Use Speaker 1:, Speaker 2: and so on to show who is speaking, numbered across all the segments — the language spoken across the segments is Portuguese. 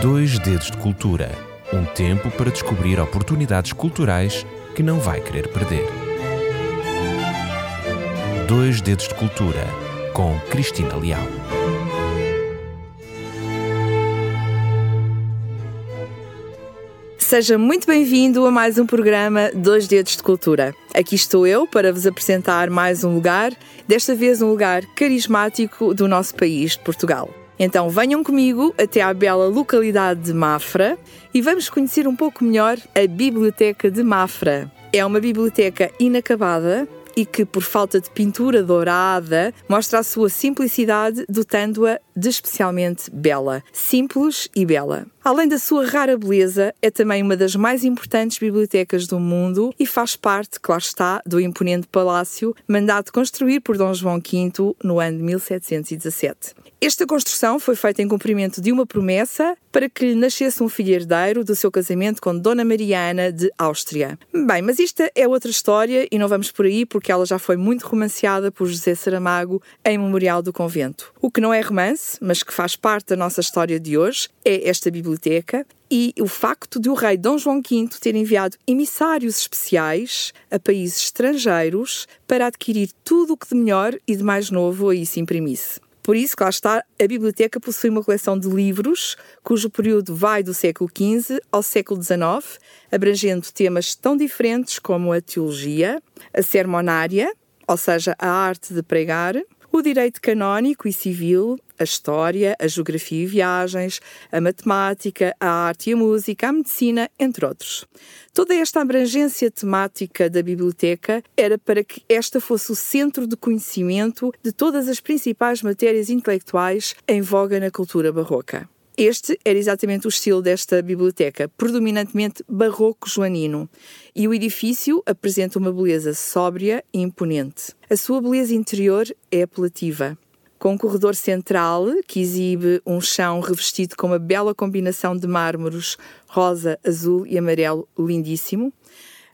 Speaker 1: Dois Dedos de Cultura um tempo para descobrir oportunidades culturais que não vai querer perder. Dois Dedos de Cultura com Cristina Leal.
Speaker 2: Seja muito bem-vindo a mais um programa Dois Dedos de Cultura. Aqui estou eu para vos apresentar mais um lugar, desta vez um lugar carismático do nosso país, Portugal. Então venham comigo até à bela localidade de Mafra e vamos conhecer um pouco melhor a Biblioteca de Mafra. É uma biblioteca inacabada e que, por falta de pintura dourada, mostra a sua simplicidade, dotando-a de especialmente bela. Simples e bela. Além da sua rara beleza, é também uma das mais importantes bibliotecas do mundo e faz parte, claro está, do imponente palácio mandado construir por Dom João V no ano de 1717. Esta construção foi feita em cumprimento de uma promessa para que lhe nascesse um filho herdeiro do seu casamento com Dona Mariana de Áustria. Bem, mas isto é outra história e não vamos por aí porque ela já foi muito romanceada por José Saramago em Memorial do Convento. O que não é romance, mas que faz parte da nossa história de hoje, é esta biblioteca e o facto de o rei Dom João V ter enviado emissários especiais a países estrangeiros para adquirir tudo o que de melhor e de mais novo aí se imprimisse. Por isso, lá está, a biblioteca possui uma coleção de livros cujo período vai do século XV ao século XIX, abrangendo temas tão diferentes como a teologia, a sermonária, ou seja, a arte de pregar, o direito canónico e civil, a história, a geografia e viagens, a matemática, a arte e a música, a medicina, entre outros. Toda esta abrangência temática da biblioteca era para que esta fosse o centro de conhecimento de todas as principais matérias intelectuais em voga na cultura barroca. Este era exatamente o estilo desta biblioteca, predominantemente barroco joanino, e o edifício apresenta uma beleza sóbria e imponente. A sua beleza interior é apelativa com um corredor central que exibe um chão revestido com uma bela combinação de mármores rosa, azul e amarelo lindíssimo.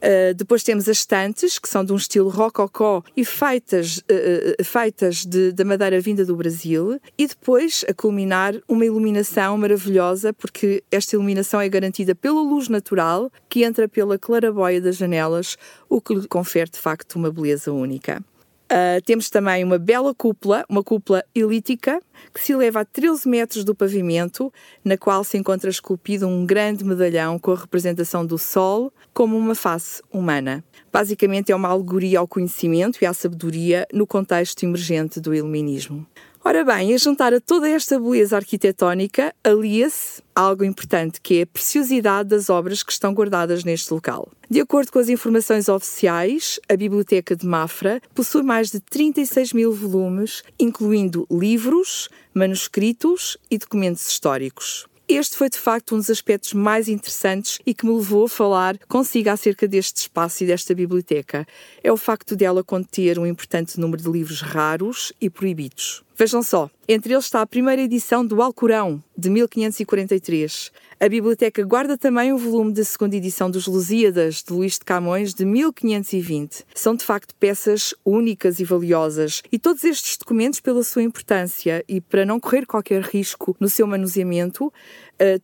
Speaker 2: Uh, depois temos as estantes, que são de um estilo rococó e feitas, uh, feitas de, de madeira vinda do Brasil. E depois, a culminar, uma iluminação maravilhosa, porque esta iluminação é garantida pela luz natural que entra pela clarabóia das janelas, o que lhe confere de facto uma beleza única. Uh, temos também uma bela cúpula, uma cúpula elítica, que se eleva a 13 metros do pavimento, na qual se encontra esculpido um grande medalhão com a representação do Sol como uma face humana. Basicamente é uma alegoria ao conhecimento e à sabedoria no contexto emergente do iluminismo. Ora bem, a juntar a toda esta beleza arquitetónica, alia-se algo importante, que é a preciosidade das obras que estão guardadas neste local. De acordo com as informações oficiais, a Biblioteca de Mafra possui mais de 36 mil volumes, incluindo livros, manuscritos e documentos históricos. Este foi de facto um dos aspectos mais interessantes e que me levou a falar consigo acerca deste espaço e desta biblioteca. É o facto dela conter um importante número de livros raros e proibidos. Vejam só, entre eles está a primeira edição do Alcorão, de 1543. A biblioteca guarda também o volume da segunda edição dos Lusíadas, de Luís de Camões, de 1520. São de facto peças únicas e valiosas, e todos estes documentos, pela sua importância e para não correr qualquer risco no seu manuseamento,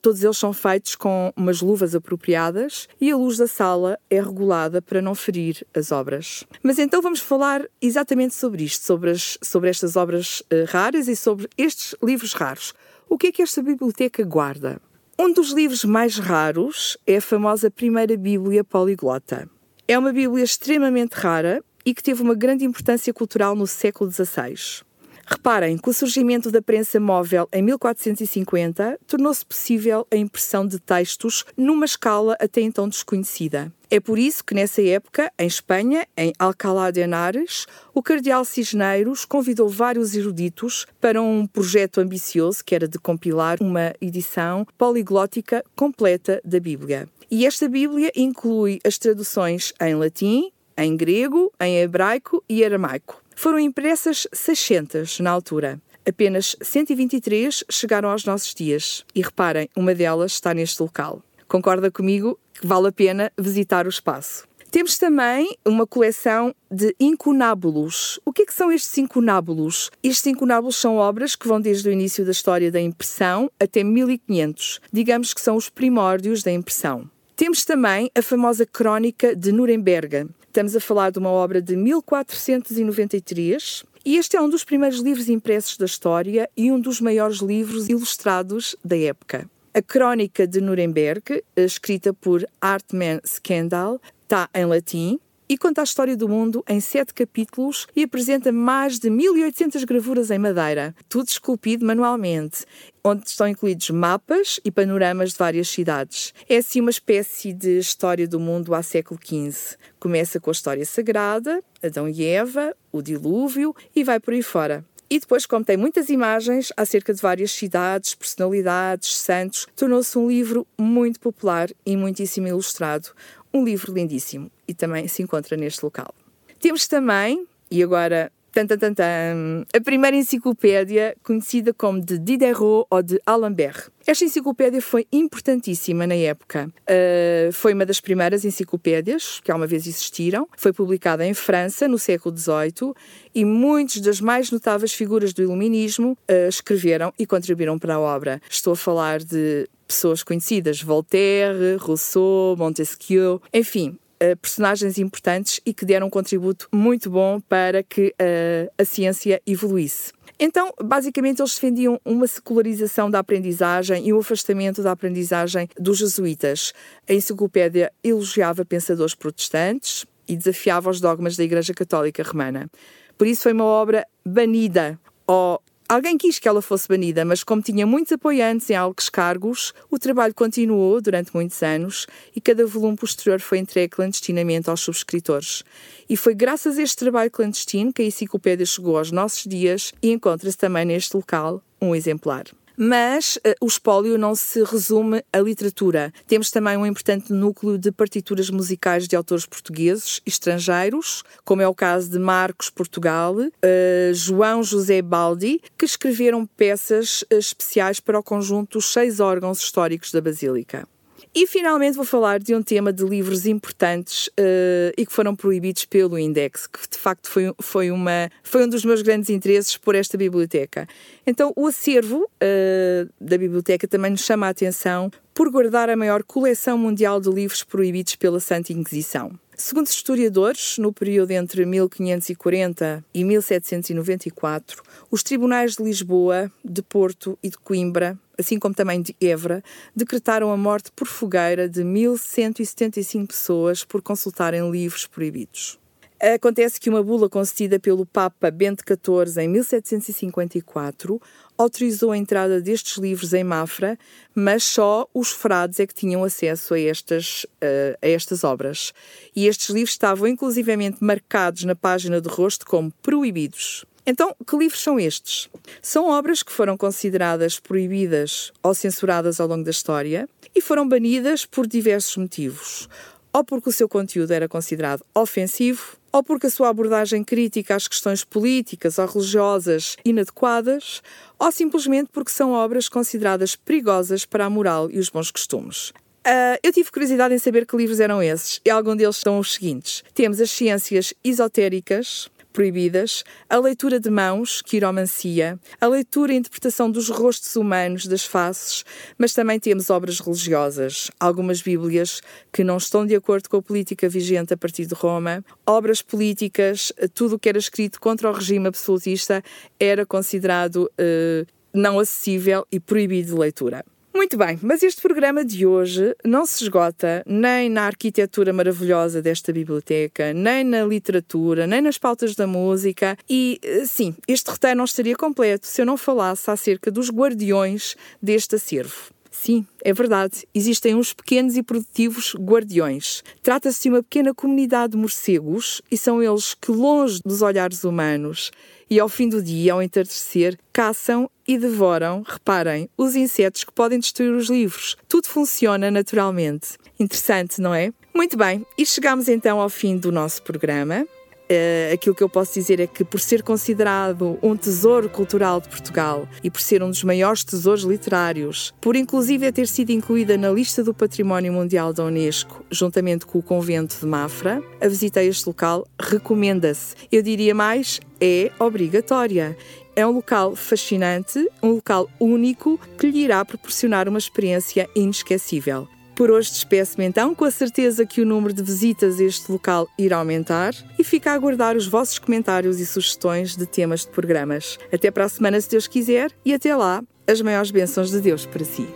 Speaker 2: todos eles são feitos com umas luvas apropriadas e a luz da sala é regulada para não ferir as obras. Mas então vamos falar exatamente sobre isto, sobre, as, sobre estas obras uh, raras e sobre estes livros raros. O que é que esta biblioteca guarda? Um dos livros mais raros é a famosa Primeira Bíblia Poliglota. É uma Bíblia extremamente rara e que teve uma grande importância cultural no século XVI. Reparem que o surgimento da prensa móvel em 1450 tornou-se possível a impressão de textos numa escala até então desconhecida. É por isso que, nessa época, em Espanha, em Alcalá de Henares, o cardeal Cisneiros convidou vários eruditos para um projeto ambicioso que era de compilar uma edição poliglótica completa da Bíblia. E esta Bíblia inclui as traduções em latim, em grego, em hebraico e aramaico. Foram impressas 600 na altura. Apenas 123 chegaram aos nossos dias. E reparem, uma delas está neste local. Concorda comigo que vale a pena visitar o espaço? Temos também uma coleção de incunábulos. O que, é que são estes incunábulos? Estes incunábulos são obras que vão desde o início da história da impressão até 1500. Digamos que são os primórdios da impressão. Temos também a famosa Crónica de Nuremberg. Estamos a falar de uma obra de 1493 e este é um dos primeiros livros impressos da história e um dos maiores livros ilustrados da época. A Crónica de Nuremberg, escrita por Hartmann Skandal, está em latim e conta a história do mundo em sete capítulos e apresenta mais de 1800 gravuras em madeira, tudo esculpido manualmente, onde estão incluídos mapas e panoramas de várias cidades. É assim uma espécie de história do mundo há século XV. Começa com a história sagrada, Adão e Eva, o dilúvio e vai por aí fora. E depois, como tem muitas imagens acerca de várias cidades, personalidades, santos, tornou-se um livro muito popular e muitíssimo ilustrado, um livro lindíssimo e também se encontra neste local. Temos também, e agora Tan, tan, tan, tan. A primeira enciclopédia, conhecida como de Diderot ou de Alembert. Esta enciclopédia foi importantíssima na época. Uh, foi uma das primeiras enciclopédias que alguma vez existiram. Foi publicada em França no século XVIII e muitas das mais notáveis figuras do Iluminismo uh, escreveram e contribuíram para a obra. Estou a falar de pessoas conhecidas, Voltaire, Rousseau, Montesquieu, enfim, Uh, personagens importantes e que deram um contributo muito bom para que uh, a ciência evoluísse. Então, basicamente, eles defendiam uma secularização da aprendizagem e o um afastamento da aprendizagem dos jesuítas. A enciclopédia elogiava pensadores protestantes e desafiava os dogmas da Igreja Católica Romana. Por isso, foi uma obra banida ou Alguém quis que ela fosse banida, mas como tinha muitos apoiantes em altos cargos, o trabalho continuou durante muitos anos e cada volume posterior foi entregue clandestinamente aos subscritores. E foi graças a este trabalho clandestino que a enciclopédia chegou aos nossos dias e encontra-se também neste local um exemplar. Mas uh, o espólio não se resume à literatura. Temos também um importante núcleo de partituras musicais de autores portugueses e estrangeiros, como é o caso de Marcos Portugal, uh, João José Baldi, que escreveram peças uh, especiais para o conjunto seis órgãos históricos da Basílica. E finalmente vou falar de um tema de livros importantes uh, e que foram proibidos pelo Index, que de facto foi, foi, uma, foi um dos meus grandes interesses por esta biblioteca. Então, o acervo uh, da biblioteca também nos chama a atenção por guardar a maior coleção mundial de livros proibidos pela Santa Inquisição. Segundo historiadores, no período entre 1540 e 1794, os tribunais de Lisboa, de Porto e de Coimbra, assim como também de Évora, decretaram a morte por fogueira de 1175 pessoas por consultarem livros proibidos. Acontece que uma bula concedida pelo Papa Bento XIV em 1754 autorizou a entrada destes livros em Mafra, mas só os frades é que tinham acesso a estas, uh, a estas obras. E estes livros estavam inclusivamente marcados na página de rosto como proibidos. Então, que livros são estes? São obras que foram consideradas proibidas ou censuradas ao longo da história e foram banidas por diversos motivos. Ou porque o seu conteúdo era considerado ofensivo, ou porque a sua abordagem crítica às questões políticas ou religiosas inadequadas, ou simplesmente porque são obras consideradas perigosas para a moral e os bons costumes. Uh, eu tive curiosidade em saber que livros eram esses, e alguns deles são os seguintes: temos as ciências esotéricas, proibidas, a leitura de mãos, quiromancia, a leitura e interpretação dos rostos humanos, das faces, mas também temos obras religiosas, algumas bíblias que não estão de acordo com a política vigente a partir de Roma, obras políticas, tudo o que era escrito contra o regime absolutista era considerado uh, não acessível e proibido de leitura. Muito bem, mas este programa de hoje não se esgota nem na arquitetura maravilhosa desta biblioteca, nem na literatura, nem nas pautas da música. E eh, sim, este roteiro não estaria completo se eu não falasse acerca dos guardiões deste acervo. Sim, é verdade. Existem uns pequenos e produtivos guardiões. Trata-se de uma pequena comunidade de morcegos e são eles que, longe dos olhares humanos, e ao fim do dia, ao entardecer, caçam e devoram, reparem, os insetos que podem destruir os livros. Tudo funciona naturalmente. Interessante, não é? Muito bem, e chegamos então ao fim do nosso programa. Uh, aquilo que eu posso dizer é que, por ser considerado um tesouro cultural de Portugal e por ser um dos maiores tesouros literários, por inclusive ter sido incluída na lista do Património Mundial da Unesco, juntamente com o Convento de Mafra, a visita a este local recomenda-se. Eu diria mais, é obrigatória. É um local fascinante, um local único que lhe irá proporcionar uma experiência inesquecível. Por hoje despeço-me então com a certeza que o número de visitas a este local irá aumentar e fica a aguardar os vossos comentários e sugestões de temas de programas. Até para a semana, se Deus quiser, e até lá, as maiores bênçãos de Deus para si.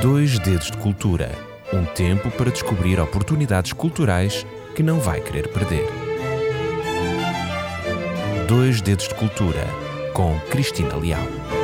Speaker 1: Dois Dedos de Cultura um tempo para descobrir oportunidades culturais que não vai querer perder. Dois Dedos de Cultura com Cristina Leal.